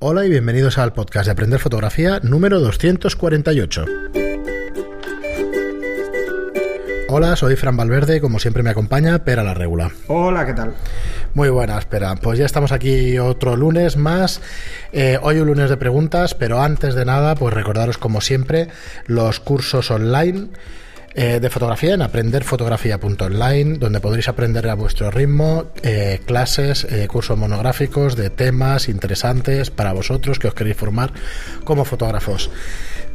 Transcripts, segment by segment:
Hola y bienvenidos al podcast de Aprender Fotografía número 248. Hola, soy Fran Valverde, como siempre me acompaña Pera la Regula. Hola, ¿qué tal? Muy buenas, Pera. Pues ya estamos aquí otro lunes más. Eh, hoy un lunes de preguntas, pero antes de nada, pues recordaros como siempre los cursos online eh, de fotografía en aprenderfotografía.online, donde podréis aprender a vuestro ritmo eh, clases, eh, cursos monográficos de temas interesantes para vosotros que os queréis formar como fotógrafos.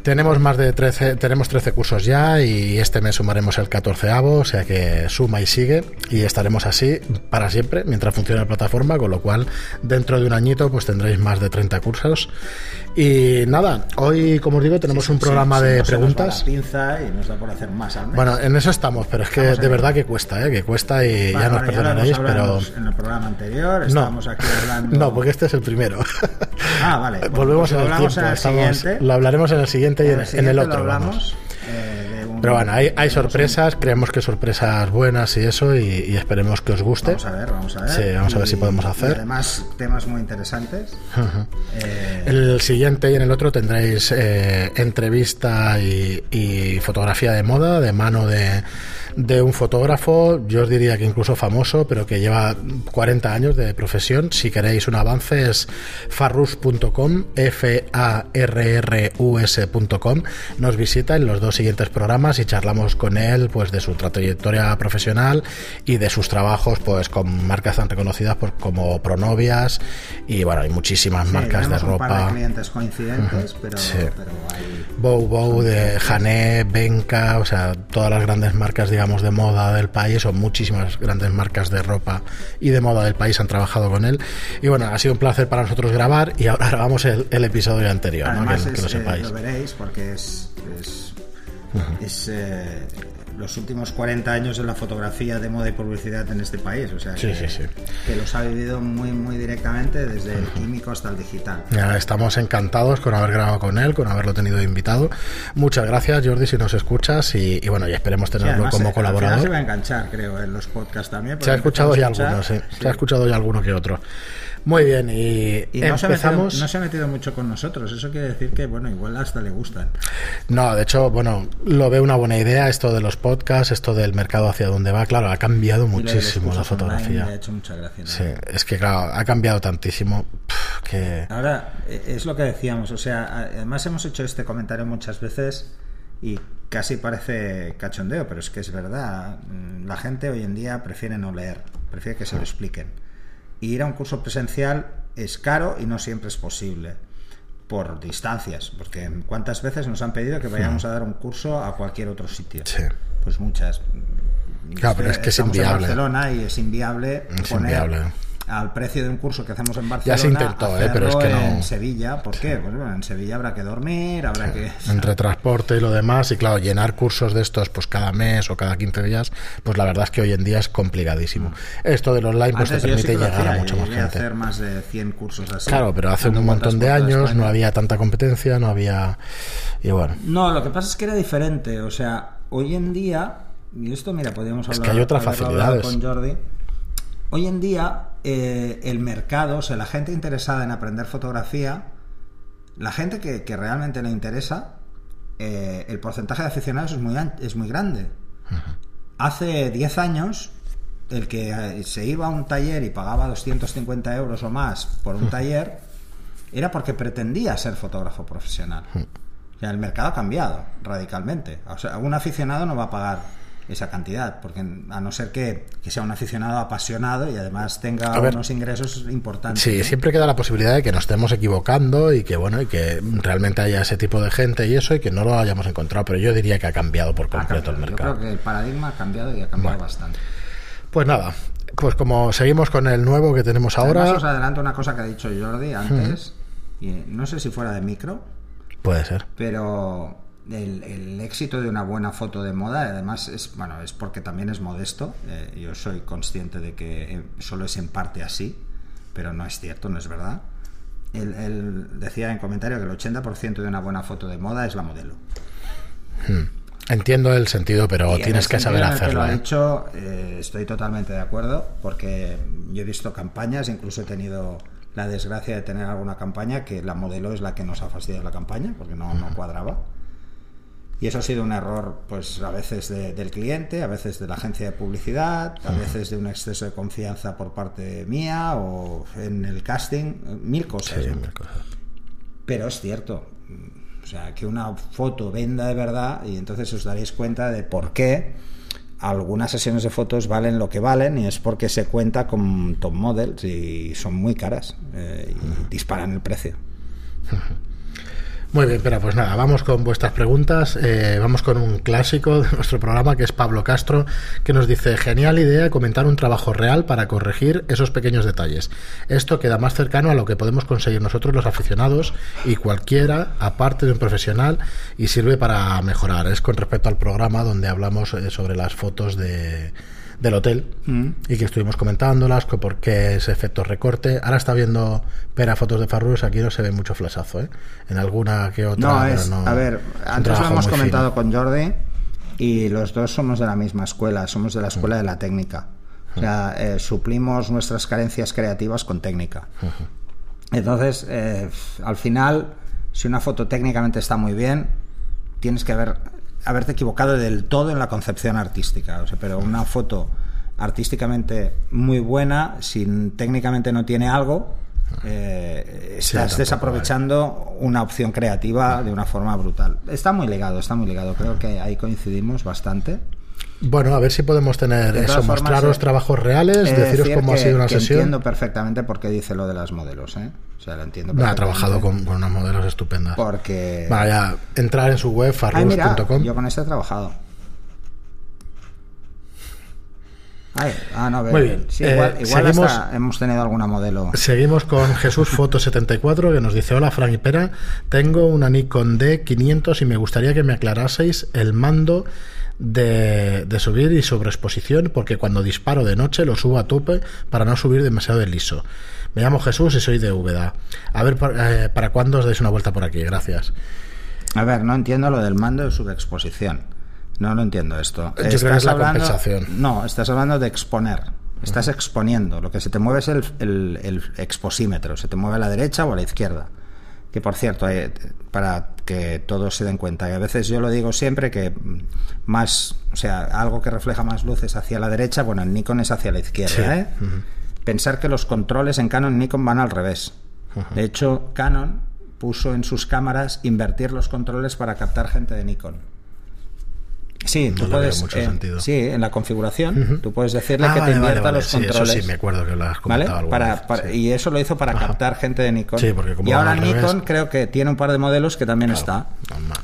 Tenemos más de 13, tenemos 13 cursos ya y este mes sumaremos el 14 o sea que suma y sigue y estaremos así para siempre mientras funcione la plataforma, con lo cual dentro de un añito pues tendréis más de 30 cursos. Y nada, hoy como os digo tenemos un programa de preguntas. pinza y nos da por hacer más Bueno, en eso estamos, pero es que de verdad que cuesta, ¿eh? que cuesta y ya nos perdonaréis, pero en el programa anterior estábamos aquí hablando No, porque este es el primero. Ah, vale. Volvemos pues en el tiempo, lo hablaremos en el siguiente y en, el, otro. Hablamos, eh, Pero bueno, hay, hay sorpresas, creemos que sorpresas buenas y eso, y, esperemos que os guste. Vamos a ver, vamos a ver. Sí, vamos a ver si podemos hacer. además, temas muy interesantes. Eh, el siguiente y en el otro tendréis eh, entrevista y fotografía de moda de mano de de un fotógrafo, yo os diría que incluso famoso, pero que lleva 40 años de profesión. Si queréis un avance es farrus.com, f a r r u s.com. Nos visita en los dos siguientes programas y charlamos con él pues de su trayectoria profesional y de sus trabajos pues con marcas tan reconocidas pues, como Pronovias y bueno, hay muchísimas marcas de ropa. clientes coincidentes, pero, hay... Bow Bow de Jané, Benka, o sea, todas las grandes marcas digamos de moda del país o muchísimas grandes marcas de ropa y de moda del país han trabajado con él. Y bueno, ha sido un placer para nosotros grabar y ahora grabamos el, episodio anterior, que, lo sepáis. lo veréis porque es, es, eh, los últimos 40 años de la fotografía de moda y publicidad en este país. O sea, que, que los ha vivido muy, muy directamente desde el químico hasta el digital. Ya, estamos encantados con haber grabado con él, con haberlo tenido invitado. Muchas gracias, Jordi, si nos escuchas y, bueno, y esperemos tenerlo como colaborador. se va a enganchar, creo, en los podcasts también. Se ha escuchado ya algunos, sí. Se ha escuchado ya alguno que otro. Muy bien, y, no empezamos. Se no se ha metido mucho con nosotros, eso quiere decir que, bueno, igual hasta le gustan. No, de hecho, bueno, lo veo una buena idea esto de los podcasts, esto del mercado hacia dónde va. Claro, ha cambiado muchísimo la fotografía. Me ha hecho mucha gracia. Sí, es que, claro, ha cambiado tantísimo que. Ahora, e, es lo que decíamos, o sea, además hemos hecho este comentario muchas veces y casi parece cachondeo, pero es que es verdad. La gente hoy en día prefiere no leer, prefiere que se lo expliquen ir a un curso presencial es caro y no siempre es posible por distancias, porque cuántas veces nos han pedido que vayamos a dar un curso a cualquier otro sitio. Sí. Pues muchas. Claro, pero es que es inviable. En Barcelona y es inviable es inviable al precio de un curso que hacemos en Barcelona. Ya se intentó, ¿eh? pero es que no. En Sevilla, ¿por qué? Pues bueno, en Sevilla habrá que dormir, habrá que. Entre transporte y lo demás, y claro, llenar cursos de estos pues cada mes o cada 15 días, pues la verdad es que hoy en día es complicadísimo. Mm. Esto del online pues te permite llegar a mucha más gente. hacer más de 100 cursos así. Claro, pero hace un montón de años no había tanta competencia, no había. Y bueno. No, lo que pasa es que era diferente. O sea, hoy en día. Y esto, mira, podríamos hablar. Es que hay otras facilidades. Con Jordi. Hoy en día eh, el mercado, o sea, la gente interesada en aprender fotografía, la gente que, realmente le interesa, eh, el porcentaje de aficionados es muy, es muy grande. Hace 10 años, el que eh, se iba a un taller y pagaba 250 euros o más por un taller, era porque pretendía ser fotógrafo profesional. O sea, el mercado ha cambiado radicalmente. O sea, un aficionado no va a pagar esa cantidad, porque a no ser que, sea un aficionado apasionado y además tenga unos ingresos importantes. Sí, siempre queda la posibilidad de que nos estemos equivocando y que bueno y que realmente haya ese tipo de gente y eso y que no lo hayamos encontrado, pero yo diría que ha cambiado por completo el mercado. Yo creo que el paradigma ha cambiado y ha cambiado bastante. Pues nada, pues como seguimos con el nuevo que tenemos ahora. Además, os adelanto una cosa que ha dicho Jordi antes, y no sé si fuera de micro. Puede ser. Pero el, éxito de una buena foto de moda, además, es, bueno, es porque también es modesto. Eh, yo soy consciente de que eh, solo es en parte así, pero no es cierto, no es verdad. Él, decía en comentario que el 80% de una buena foto de moda es la modelo. Hmm. Entiendo el sentido, pero tienes que saber hacerlo. lo ha dicho, eh, estoy totalmente de acuerdo, porque yo he visto campañas, incluso he tenido la desgracia de tener alguna campaña que la modelo es la que nos ha fastidiado la campaña porque no, no cuadraba. Y eso ha sido un error, pues a veces del cliente, a veces de la agencia de publicidad, a veces de un exceso de confianza por parte mía o en el casting, mil cosas. Pero es cierto, o sea, que una foto venda de verdad y entonces os daréis cuenta de por qué algunas sesiones de fotos valen lo que valen y es porque se cuenta con top models y son muy caras eh, y disparan el precio. Muy bien, pero pues nada, vamos con vuestras preguntas. Eh, vamos con un clásico de nuestro programa que es Pablo Castro, que nos dice: Genial idea comentar un trabajo real para corregir esos pequeños detalles. Esto queda más cercano a lo que podemos conseguir nosotros los aficionados y cualquiera, aparte de un profesional, y sirve para mejorar. Es con respecto al programa donde hablamos eh, sobre las fotos de del hotel mm. y que estuvimos comentándolas, que por qué ese efecto recorte. Ahora está viendo Pera fotos de Farrus, aquí no se ve mucho flasazo, ¿eh? En alguna que otra. No, es, a ver, antes lo hemos comentado con Jordi y los dos somos de la misma escuela, somos de la escuela de la técnica. O sea, eh, suplimos nuestras carencias creativas con técnica. Entonces, eh, al final, si una foto técnicamente está muy bien, tienes que haber haberte equivocado del todo en la concepción artística. O sea, pero una foto artísticamente muy buena, si técnicamente no tiene algo, eh, estás desaprovechando una opción creativa de una forma brutal. Está muy ligado, está muy ligado. Creo que ahí coincidimos bastante. Bueno, a ver si podemos tener eso, mostraros trabajos reales, deciros cómo ha sido una sesión. Entiendo perfectamente por qué dice lo de las modelos, ¿eh? O sea, lo entiendo Ha trabajado con, unas modelos estupendas. Porque... Vaya, entrar en su web, farrus.com. Yo con este he trabajado. ah, no, Muy bien. igual, eh, seguimos, hemos tenido alguna modelo. Seguimos con Jesús Foto 74 que nos dice: Hola, Frank y Pera. Tengo una Nikon D500 y me gustaría que me aclaraseis el mando de, subir y sobreexposición porque cuando disparo de noche lo subo a tope para no subir demasiado de liso. Me llamo Jesús y soy de Úbeda. A ver, eh, ¿para cuándo os dais una vuelta por aquí? Gracias. A ver, no entiendo lo del mando de subexposición. No lo entiendo esto. Yo estás creo que es la compensación. No, estás hablando de exponer. Estás exponiendo. Lo que se te mueve es el, el exposímetro. Se te mueve a la derecha o a la izquierda que por cierto, eh, para que todos se den cuenta, que a veces yo lo digo siempre que más, o sea, algo que refleja más luces hacia la derecha, bueno, en Nikon es hacia la izquierda. ¿eh? Pensar que los controles en Canon y Nikon van al revés. De hecho, Canon puso en sus cámaras invertir los controles para captar gente de Nikon. Sí, tú puedes. Mucho eh, sentido. Sí, en la configuración, tú puedes decirle que ah, te invierta los controles. Sí, me acuerdo que lo has comentado para, Y eso lo hizo para captar gente de Nikon. Sí, porque como y ahora Nikon creo que tiene un par de modelos que también está.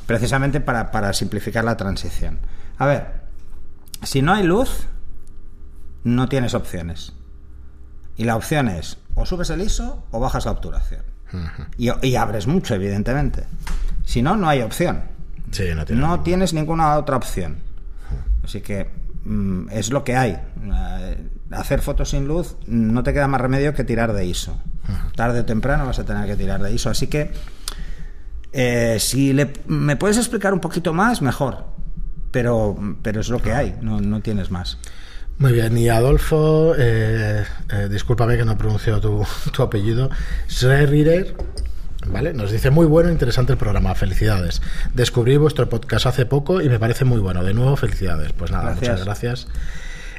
Precisamente para, para simplificar la transición. A ver, si no hay luz, no tienes opciones. Y la opción es o subes el ISO o bajas la obturación. y, y abres mucho, evidentemente. Si no, no hay opción no, tienes ninguna otra opción. Así que mm, es lo que hay. Eh, hacer fotos sin luz no te queda más remedio que tirar de ISO. Tarde o temprano vas a tener que tirar de ISO. Así que eh, si me puedes explicar un poquito más, mejor. Pero, pero es lo que hay, no, tienes más. Muy bien, y Adolfo, eh, discúlpame que no pronuncio tu, tu apellido, Schreier ¿Vale? Nos dice muy bueno, interesante el programa, felicidades. Descubrí vuestro podcast hace poco y me parece muy bueno. De nuevo, felicidades. Pues nada, muchas gracias.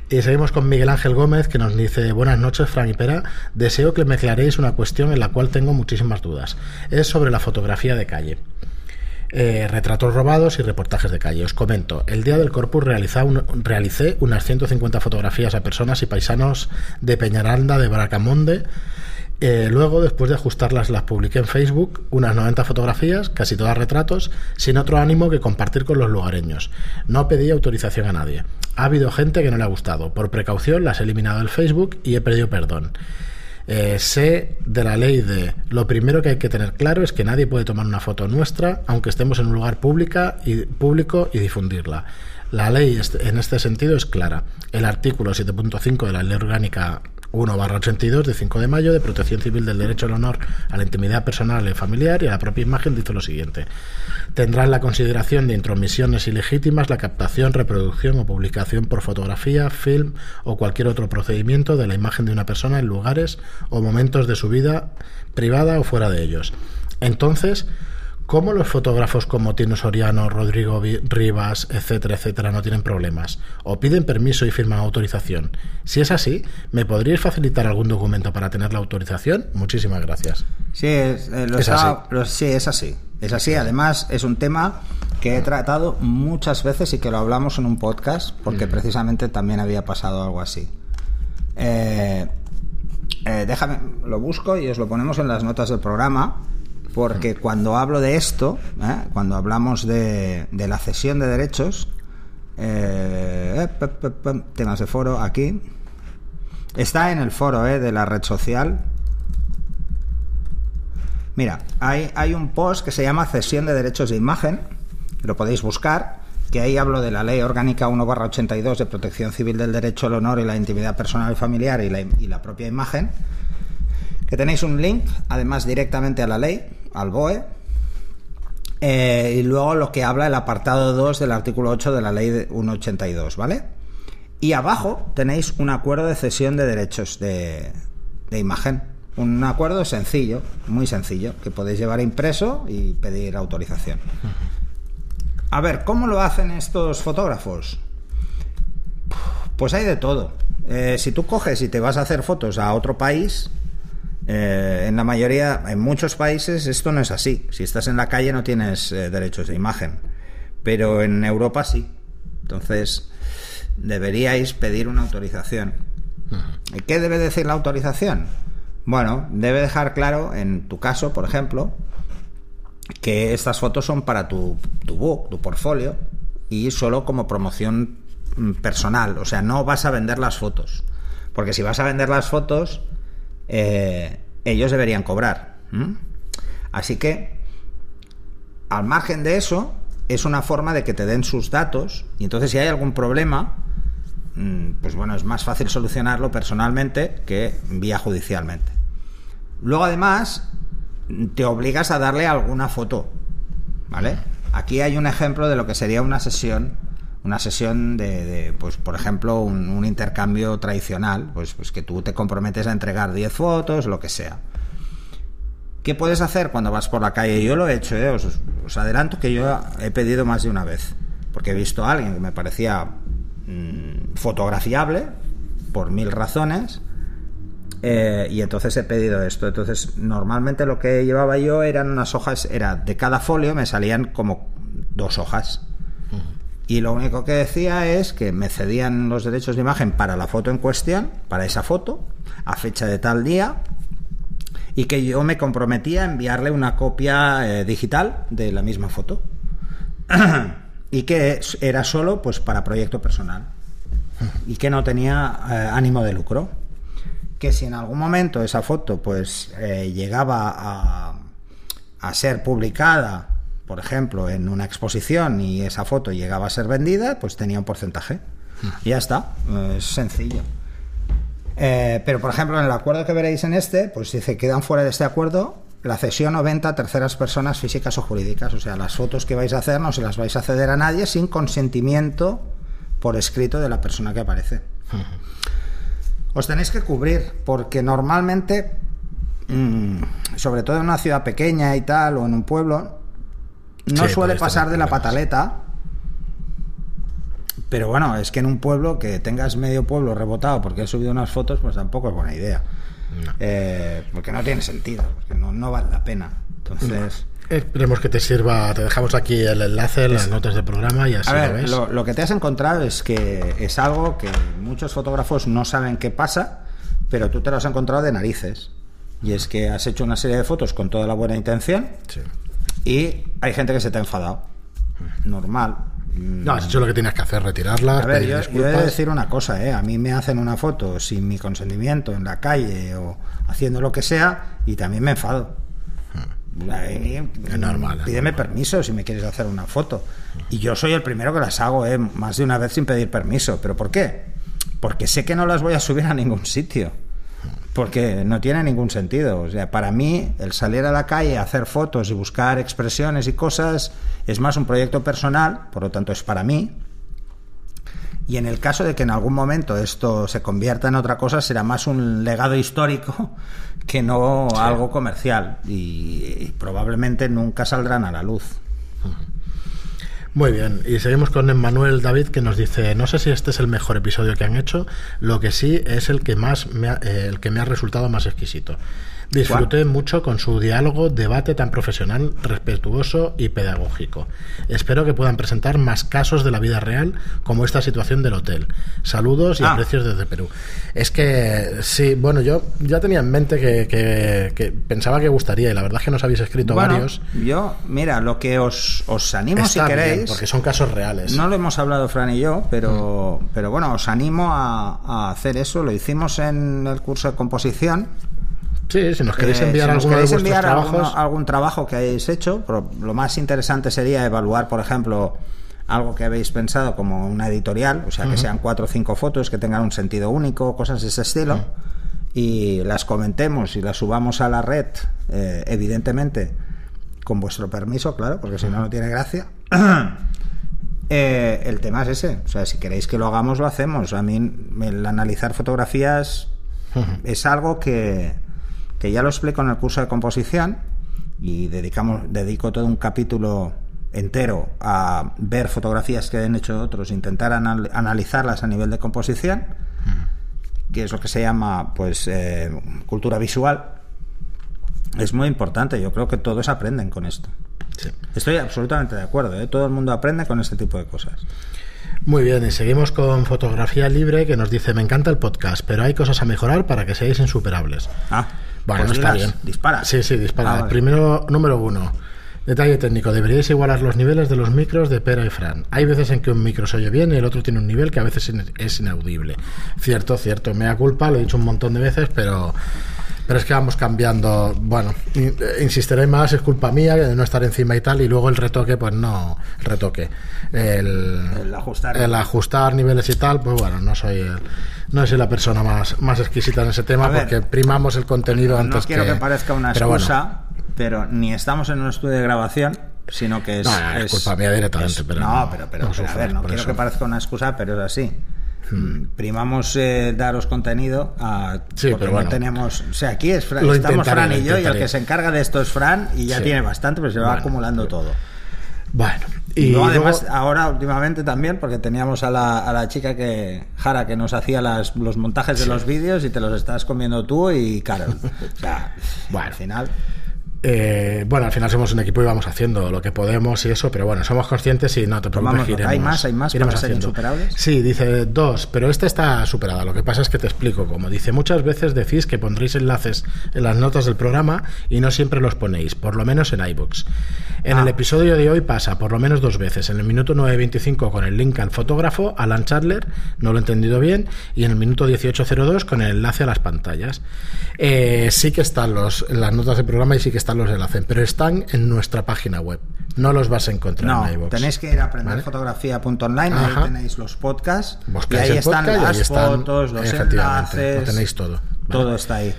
Y seguimos con Miguel Ángel Gómez, que nos dice, buenas noches, Fran y Pera. Deseo que me aclaréis una cuestión en la cual tengo muchísimas dudas. Es sobre la fotografía de calle. Eh, retratos robados y reportajes de calle. Os comento, el día del Corpus un, realicé unas 150 fotografías a personas y paisanos de Peñaranda, de Bracamonde, eh, luego, después de ajustarlas, las publiqué en Facebook, unas 90 fotografías, casi todas retratos, sin otro ánimo que compartir con los lugareños. No pedí autorización a nadie. Ha habido gente que no le ha gustado. Por precaución las he eliminado del Facebook y he pedido perdón. Eh, sé de la ley de lo primero que hay que tener claro es que nadie puede tomar una foto nuestra aunque estemos en un lugar pública y, público y difundirla. La ley en este sentido es clara. El artículo 7.5 de la ley orgánica 1 barra 82 de 5 de mayo de protección civil del derecho al honor a la intimidad personal y familiar y a la propia imagen dice lo siguiente. Tendrá en la consideración de intromisiones ilegítimas la captación, reproducción o publicación por fotografía, film o cualquier otro procedimiento de la imagen de una persona en lugares o momentos de su vida privada o fuera de ellos. Entonces, ¿Cómo los fotógrafos como Tino Soriano, Rodrigo Rivas, etcétera, etcétera, no tienen problemas? ¿O piden permiso y firman autorización? Si es así, ¿me podríais facilitar algún documento para tener la autorización? Muchísimas gracias. Sí, es, eh, así. sí, es así. Es así. Además, es un tema que he tratado muchas veces y que lo hablamos en un podcast, porque precisamente también había pasado algo así. Eh, eh, déjame, lo busco y os lo ponemos en las notas del programa porque cuando hablo de esto, ¿eh? cuando hablamos de, la cesión de derechos, eh, temas de foro aquí, está en el foro ¿eh? de la red social. Mira, hay, hay un post que se llama cesión de derechos de imagen, lo podéis buscar, que ahí hablo de la Ley Orgánica 1-82 de Protección Civil del Derecho al Honor y la Intimidad Personal y Familiar y la, y la propia imagen, que tenéis un link, además directamente a la ley, al BOE, eh, y luego lo que habla el apartado 2 del artículo 8 de la ley 182, ¿vale? Y abajo tenéis un acuerdo de cesión de derechos de, imagen. Un acuerdo sencillo, muy sencillo, que podéis llevar impreso y pedir autorización. A ver, ¿cómo lo hacen estos fotógrafos? Pues hay de todo. Eh, si tú coges y te vas a hacer fotos a otro país, eh, en la mayoría, en muchos países esto no es así. Si estás en la calle no tienes eh, derechos de imagen, pero en Europa sí. Entonces, deberíais pedir una autorización. ¿Y qué debe decir la autorización? Bueno, debe dejar claro, en tu caso, por ejemplo, que estas fotos son para tu, tu book, tu portfolio, y solo como promoción mm, personal. O sea, no vas a vender las fotos. Porque si vas a vender las fotos, eh, ellos deberían cobrar. Así que, al margen de eso, es una forma de que te den sus datos y entonces si hay algún problema, mm, pues bueno, es más fácil solucionarlo personalmente que vía judicialmente. Luego además, te obligas a darle alguna foto, ¿vale? Aquí hay un ejemplo de lo que sería una sesión una sesión de, pues por ejemplo, un, intercambio tradicional, pues, pues que tú te comprometes a entregar 10 fotos, lo que sea. ¿Qué puedes hacer cuando vas por la calle? Yo lo he hecho, ¿eh? os, adelanto que yo he pedido más de una vez, porque he visto a alguien que me parecía mm, fotografiable por mil razones. Eh, y entonces he pedido esto. Entonces, normalmente lo que llevaba yo eran unas hojas, era de cada folio me salían como dos hojas y lo único que decía es que me cedían los derechos de imagen para la foto en cuestión, para esa foto, a fecha de tal día, y que yo me comprometía a enviarle una copia eh, digital de la misma foto. y que era solo pues para proyecto personal y que no tenía eh, ánimo de lucro. Que si en algún momento esa foto pues eh, llegaba a, a ser publicada por ejemplo, en una exposición y esa foto llegaba a ser vendida, pues tenía un porcentaje. Y ya está, es sencillo. Eh, pero, por ejemplo, en el acuerdo que veréis en este, pues dice, quedan fuera de este acuerdo la cesión o venta a terceras personas físicas o jurídicas. O sea, las fotos que vais a hacer no se las vais a ceder a nadie sin consentimiento por escrito de la persona que aparece. Os tenéis que cubrir, porque normalmente, mm, sobre todo en una ciudad pequeña y tal, o en un pueblo, no suele pasar de la pataleta. Pero bueno, es que en un pueblo que tengas medio pueblo rebotado porque he subido unas fotos, pues tampoco es buena idea. Eh, porque no tiene sentido, porque no, vale la pena. Entonces. Esperemos que te sirva. Te dejamos aquí el enlace, las notas del programa y así lo ves. Lo, que te has encontrado es que es algo que muchos fotógrafos no saben qué pasa, pero tú te lo has encontrado de narices. Y es que has hecho una serie de fotos con toda la buena intención. Sí y hay gente que se te ha enfadado. Normal. No, has hecho lo que tienes que hacer, retirarla. A ver, yo, yo, he de decir una cosa, ¿eh? A mí me hacen una foto sin mi consentimiento en la calle o haciendo lo que sea y también me enfado. es normal. Pídeme permiso si me quieres hacer una foto. Y yo soy el primero que las hago, ¿eh? Más de una vez sin pedir permiso. ¿Pero por qué? Porque sé que no las voy a subir a ningún sitio. Porque no tiene ningún sentido. O sea, para mí, el salir a la calle, hacer fotos y buscar expresiones y cosas es más un proyecto personal, por lo tanto es para mí. Y en el caso de que en algún momento esto se convierta en otra cosa, será más un legado histórico que no algo comercial. Y, probablemente nunca saldrán a la luz. Muy bien, y seguimos con Emmanuel David que nos dice, no sé si este es el mejor episodio que han hecho, lo que sí es el que más me ha, eh, el que me ha resultado más exquisito. Disfruté mucho con su diálogo, debate tan profesional, respetuoso y pedagógico. Espero que puedan presentar más casos de la vida real, como esta situación del hotel. Saludos y Ah. aprecios desde Perú. Es que, sí, bueno, yo ya tenía en mente que, que- que pensaba que gustaría, y la verdad es que nos habéis escrito Bueno, varios. yo, mira, lo que os, os animo Está si bien, queréis. porque son casos reales. No lo hemos hablado Fran y yo, pero, Mm. pero bueno, os animo a, a hacer eso. Lo hicimos en el curso de composición. Sí, si nos queréis Eh, enviar si nos queréis enviar alguno- algún trabajo que hayáis hecho, pero lo más interesante sería evaluar, por ejemplo, algo que habéis pensado como una editorial, o sea, que sean cuatro o cinco fotos que tengan un sentido único, cosas de ese estilo, y las comentemos y las subamos a la red, eh, evidentemente, con vuestro permiso, claro, porque si no, no tiene gracia. Eh, el tema es ese, o sea, si queréis que lo hagamos, lo hacemos. A mí el analizar fotografías es algo que, que ya lo explico en el curso de composición y dedicamos, dedico todo un capítulo entero a ver fotografías que han hecho otros, intentar anal- analizarlas a nivel de composición, que es lo que se llama pues eh, cultura visual. Es muy importante, yo creo que todos aprenden con esto. Sí. Estoy absolutamente de acuerdo, ¿eh? todo el mundo aprende con este tipo de cosas. Muy bien, y seguimos con Fotografía Libre que nos dice, me encanta el podcast, pero hay cosas a mejorar para que seáis insuperables. Ah, Bueno, pues está bien. Dispara. Sí, sí, dispara. Ah, vale. Primero, número uno. Detalle técnico. Deberíais igualar los niveles de los micros de Pera y Fran. Hay veces en que un micro se oye bien y el otro tiene un nivel que a veces es inaudible. Cierto, cierto. Me da culpa, lo he dicho un montón de veces, pero... Pero es que vamos cambiando. Bueno, eh, insistiré más, es culpa mía de no estar encima y tal. Y luego el retoque, pues no. El retoque. El, El ajustar. el ajustar niveles y tal, pues bueno, no soy el- no soy la persona más, más exquisita en ese tema ver, porque primamos el contenido No antes quiero que, parezca una pero bueno. excusa, pero ni estamos en un estudio de grabación, sino que es. No, no, es culpa mía directamente, es- pero no, no- pero, pero, no pero, a ver, no quiero eso. Que parezca una excusa, pero es así. Mm, Primamos eh, daros contenido a, Sí, porque pero bueno. no tenemos. O sea, aquí es Fran- estamos Fran y yo, y el que se encarga de esto es Fran, y ya Sí. tiene bastante, pero se va Bueno. acumulando todo. Bueno, Y luego- además, ahora últimamente también, porque teníamos a la, a la chica que, Jara, que nos hacía las, los montajes de los vídeos y te los estás comiendo tú y Carol. O sea, Bueno. al final. Eh, bueno, al final somos un equipo y vamos haciendo lo que podemos y eso, pero bueno, somos conscientes y no te preocupes. Iremos- ¿Hay más? ¿Hay más iremos para ser haciendo. insuperables? Sí, dice dos, pero esta está superada. Lo que pasa es que te explico cómo. Dice, muchas veces decís que pondréis enlaces en las notas del programa y no siempre los ponéis, por lo menos en iBox. En Ah. el episodio de hoy pasa por lo menos dos veces. En el minuto 9.25 con el link al fotógrafo, Alan Chandler, no lo he entendido bien, y en el minuto 18.02 con el enlace a las pantallas. Eh, sí que están los, las notas del programa y sí que están los enlaces, pero están en nuestra página web. No los vas a encontrar No, en iVoox. tenéis que ir a ¿Vale? aprenderfotografía.online, ahí Ajá. tenéis los podcasts, y ahí están podcast y las ahí están, fotos, los enlaces, lo tenéis todo. Vale. todo está ahí.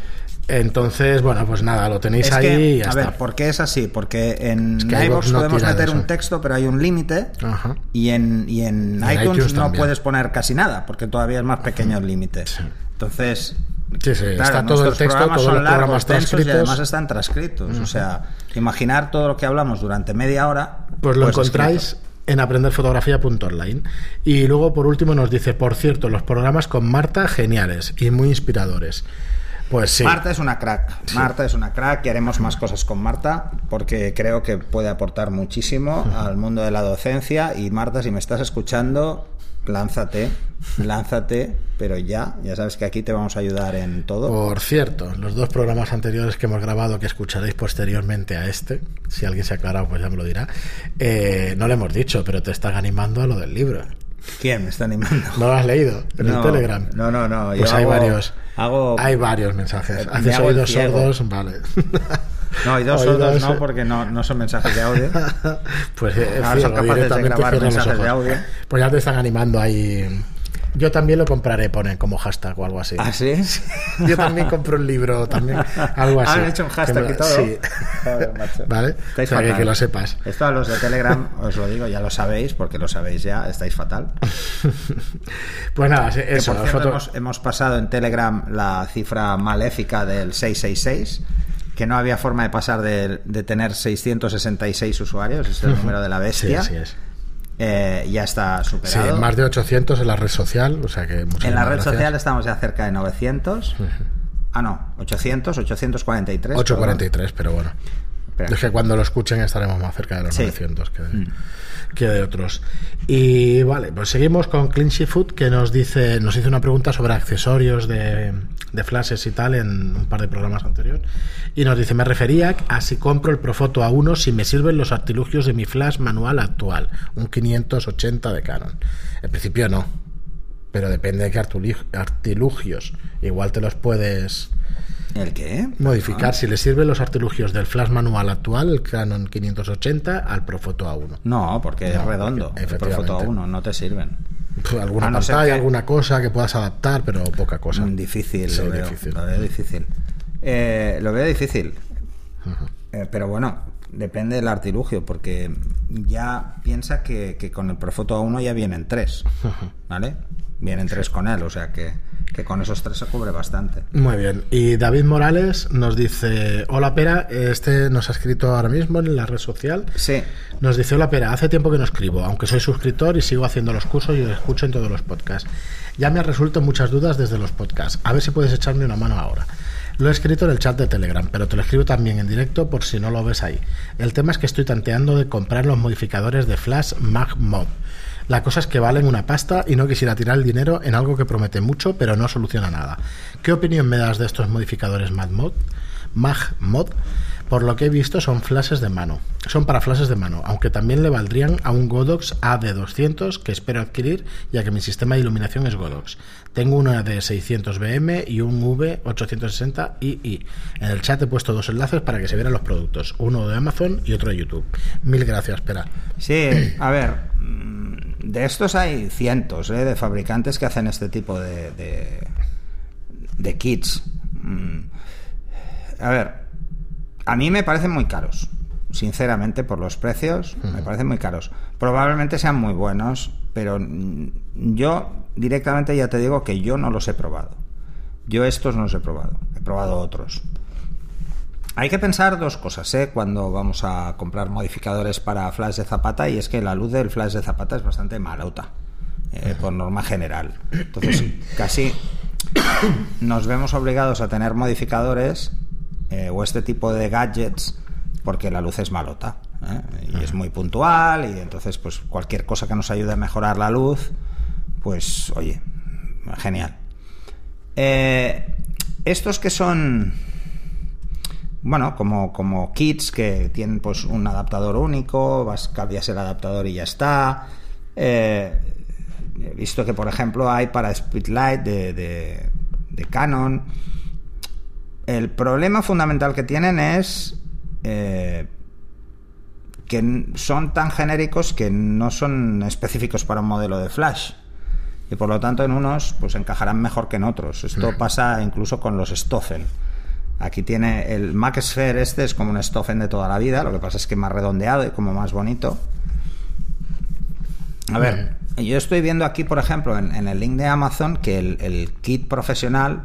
Entonces, bueno, pues nada, lo tenéis Es ahí que, y ya a está. ver, ¿por qué es así? Porque en Es que iVoox no podemos meter un texto, pero hay un límite. Y en, y en Y en iTunes, iTunes no puedes poner casi nada, porque todavía es más pequeño el límite. Sí. Entonces, Sí, sí, claro, está todo el texto, todos los programas largos, densos y transcritos. además están transcritos. O sea, imaginar todo lo que hablamos durante media hora. Pues lo pues, encontráis escrito. en aprenderfotografía.online. Y luego, por último, nos dice, por cierto, los programas con Marta, geniales y muy inspiradores. Pues sí. Marta es una crack. Marta es una crack y haremos más cosas con Marta porque creo que puede aportar muchísimo al mundo de la docencia. Y Marta, si me estás escuchando, lánzate, lánzate, pero ya, ya sabes que aquí te vamos a ayudar en todo. Por cierto, los dos programas anteriores que hemos grabado, que escucharéis posteriormente a este, si alguien se ha aclarado, pues ya me lo dirá, eh, no le hemos dicho, pero te están animando a lo del libro. ¿Quién me está animando? ¿No lo has leído? En No, el Telegram. no, no, no, Pues hay hago- varios. hago- Hay varios mensajes. Me Haces oídos sordos, vale. No, y dos Oídos, sordos no, porque no, no son mensajes de audio. pues eh, Ahora son capaces de grabar mensajes de audio. Pues ya te están animando ahí Yo también lo compraré, pone como hashtag o algo así. ¿Ah, sí? Yo también compro un libro, también algo así. ¿Han hecho un hashtag y todo? Sí. Joder, macho. ¿Vale? Estáis O sea, que, fatal. que lo sepas. Esto a los de Telegram, os lo digo, ya lo sabéis, porque lo sabéis ya, estáis fatal. Pues nada, sí, Que, eso. por cierto, foto- hemos, hemos pasado en Telegram la cifra maléfica del 666, que no había forma de pasar de, de tener 666 usuarios, es el número de la Sí, bestia. así es. Eh, ya está Sí, superado. más de 800 en la red social, o sea que en la red gracias. social estamos ya cerca de 900. Ah, no, 800, 843. 843, pero bueno. Es que cuando lo escuchen estaremos más cerca de los Sí. 900 que de, que de otros. Y vale, pues seguimos con Clinchy Food que nos dice, nos hizo una pregunta sobre accesorios de, de flashes y tal en un par de programas anteriores. Y nos dice, me refería a si compro el Profoto A1 si me sirven los artilugios de mi flash manual actual, un 580 de Canon. En principio no, pero depende de qué artilugios. Igual te los puedes ¿El qué? modificar si le sirven los artilugios del flash manual actual, el Canon 580, al Profoto A1. No, porque es redondo. porque- El Profoto efectivamente. 1 no te sirven. Pues alguna no pantalla, que- alguna cosa que puedas adaptar, pero poca cosa. Mm, Difícil, Sí, lo, veo, difícil. lo veo difícil. Eh, lo veo difícil. Eh, pero bueno, depende del artilugio, porque ya piensa que, que con el Profoto 1 ya vienen tres, ¿vale? Vienen tres con él, o sea que, que con esos tres se cubre bastante. Muy bien. Y David Morales nos dice, hola Pera, este nos ha escrito ahora mismo en la red social. Sí, Nos dice, hola Pera, hace tiempo que no escribo, aunque soy suscriptor y sigo haciendo los cursos y los escucho en todos los podcasts. Ya me han resuelto muchas dudas desde los podcasts. A ver si puedes echarme una mano ahora. Lo he escrito en el chat de Telegram, pero te lo escribo también en directo por si no lo ves ahí. El tema es que estoy tanteando de comprar los modificadores de Flash Mag Mod. La cosa es que valen una pasta y no quisiera tirar el dinero en algo que promete mucho pero no soluciona nada. ¿Qué opinión me das de estos modificadores Mag Mod? Por lo que he visto, son flashes de mano. Son para flashes de mano, aunque también le valdrían a un Godox AD200 que espero adquirir, ya que mi sistema de iluminación es Godox. Tengo una de 600 BM y un V860II. En el chat he puesto dos enlaces para que se vieran los productos, uno de Amazon y otro de YouTube. Mil gracias, espera. sí, a ver, mm, de estos hay cientos ¿eh? de fabricantes que hacen este tipo de, de, de kits. Mm, A ver, a mí me parecen muy caros. Sinceramente, por los precios, me parecen muy caros. Probablemente sean muy buenos, pero mm, yo directamente ya te digo que yo no los he probado. Yo estos no los he probado. He probado otros. Hay que pensar dos cosas, ¿eh? Cuando vamos a comprar modificadores para flash de zapata, y es que la luz del flash de zapata es bastante malota, eh, por norma general. Entonces, casi nos vemos obligados a tener modificadores eh, o este tipo de gadgets porque la luz es malota ¿eh? y es muy puntual y entonces pues cualquier cosa que nos ayude a mejorar la luz pues oye genial. Eh, estos que son bueno como, como kits que tienen pues un adaptador único vas cambias el adaptador y ya está. Eh, he visto que por ejemplo hay para Speedlight de, de, de Canon el problema fundamental que tienen es eh, que son tan genéricos que no son específicos para un modelo de flash. Y por lo tanto en unos pues encajarán mejor que en otros. Esto pasa incluso con los Stoffen aquí tiene el Mac Sphere este es como un Stoffen de toda la vida. Lo que pasa es que más redondeado y como más bonito. A ver, yo estoy viendo aquí, por ejemplo, en, en el link de Amazon que el, el kit profesional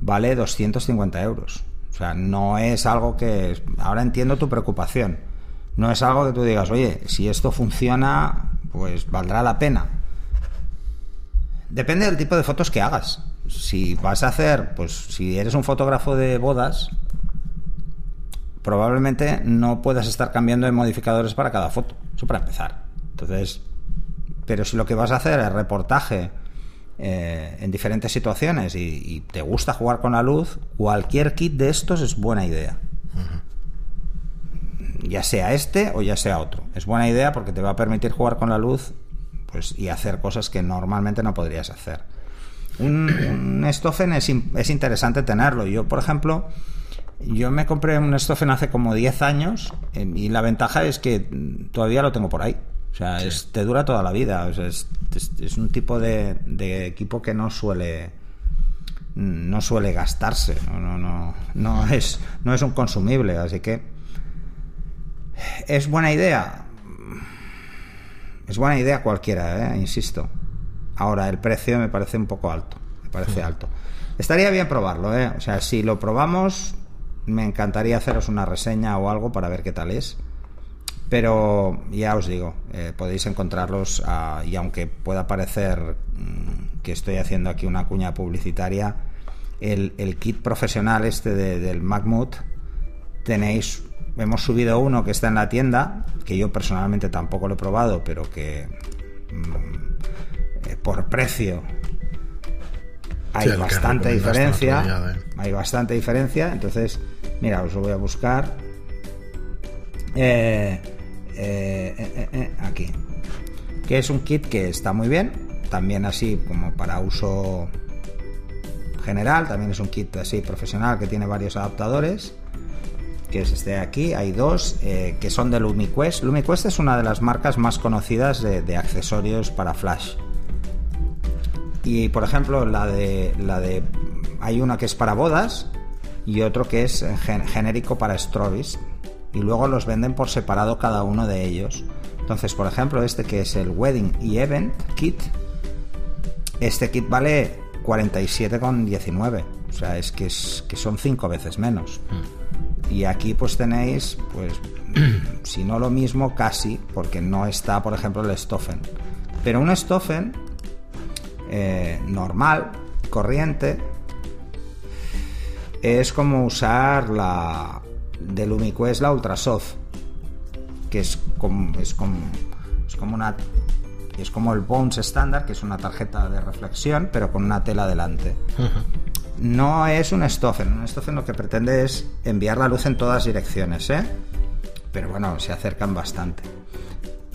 vale 250 euros. O sea, no es algo que... Ahora entiendo tu preocupación. No es algo que tú digas, oye, si esto funciona, pues valdrá la pena. Depende del tipo de fotos que hagas. Si vas a hacer, pues si eres un fotógrafo de bodas, probablemente no puedas estar cambiando de modificadores para cada foto. Eso para empezar. Entonces, pero si lo que vas a hacer es reportaje eh, en diferentes situaciones y, y te gusta jugar con la luz, cualquier kit de estos es buena idea. Ya sea este o ya sea otro. Es buena idea porque te va a permitir jugar con la luz pues, y hacer cosas que normalmente no podrías hacer. Un, un Stoffen es, in- es interesante tenerlo. Yo, por ejemplo, yo me compré un Stoffen hace como 10 años eh, y la ventaja es que todavía lo tengo por ahí. O sea, es- te dura toda la vida. O sea, es- es, un tipo de, equipo que no suele no suele gastarse, no, no, no, no, es, no es un consumible, así que es buena idea. Es buena idea cualquiera, ¿eh? insisto. Ahora, el precio me parece un poco alto, me parece alto. Estaría bien probarlo, ¿eh? O sea, si lo probamos, me encantaría haceros una reseña o algo para ver qué tal es. Pero ya os digo, eh, podéis encontrarlos ah, y aunque pueda parecer mm, que estoy haciendo aquí una cuña publicitaria, el, kit profesional este del Macmood tenéis, hemos subido uno que está en la tienda, que yo personalmente tampoco lo he probado, pero que mm, eh, por precio hay bastante diferencia. Hay bastante diferencia. Entonces, mira, os lo voy a buscar. Eh, eh, eh, aquí. Que es un kit que está muy bien. También así como para uso general. También es un kit así profesional que tiene varios adaptadores. Que es este de aquí. Hay dos que son de LumiQuest. LumiQuest es una de las marcas más conocidas de accesorios para flash. Y por ejemplo, la de, la de. Hay una que es para bodas y otro que es genérico para strobis. Y luego los venden por separado cada uno de ellos. Entonces, por ejemplo, este que es el Wedding y Event Kit. Este kit vale 47,19. O sea, es que, es que son cinco veces menos. Mm. Y aquí pues tenéis, pues, si no lo mismo, casi, porque no está, por ejemplo, el Stoffen. Pero un Stoffen eh, normal, corriente, es como usar la de Lumiquest la Ultrasoft, que es como, es como, es como una es como el Bones estándar, que es una tarjeta de reflexión, pero con una tela delante. No es un Stoffen. Un Stoffen lo que pretende es enviar la luz en todas direcciones, ¿eh? Pero bueno, se acercan bastante.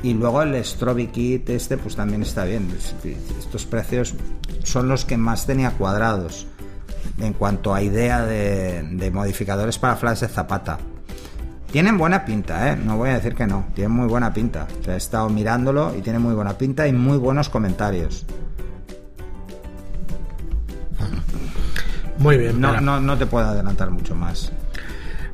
Y luego el Strobe Kit este pues también está bien. Estos precios son los que más tenía cuadrados en cuanto a idea de, modificadores para flash de zapata. Tienen buena pinta, ¿eh? No voy a decir que no. Tienen muy buena pinta. he estado mirándolo y tiene muy buena pinta y muy buenos comentarios. Muy bien. No, no, no te puedo adelantar mucho más.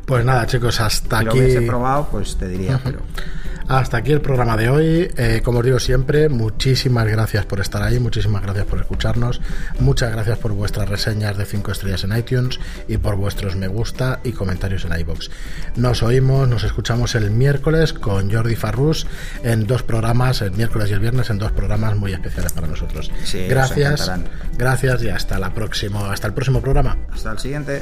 Pues nada, chicos, hasta aquí. Si lo he probado, pues te diría, pero. Hasta aquí el programa de hoy. Eh, como os digo siempre, muchísimas gracias por estar ahí, muchísimas gracias por escucharnos, muchas gracias por vuestras reseñas de 5 estrellas en iTunes y por vuestros me gusta y comentarios en iBox. Nos oímos, nos escuchamos el miércoles con Jordi Farrus en dos programas, el miércoles y el viernes en dos programas muy especiales para nosotros. gracias, gracias y hasta la próxima, hasta el próximo programa. Hasta el siguiente.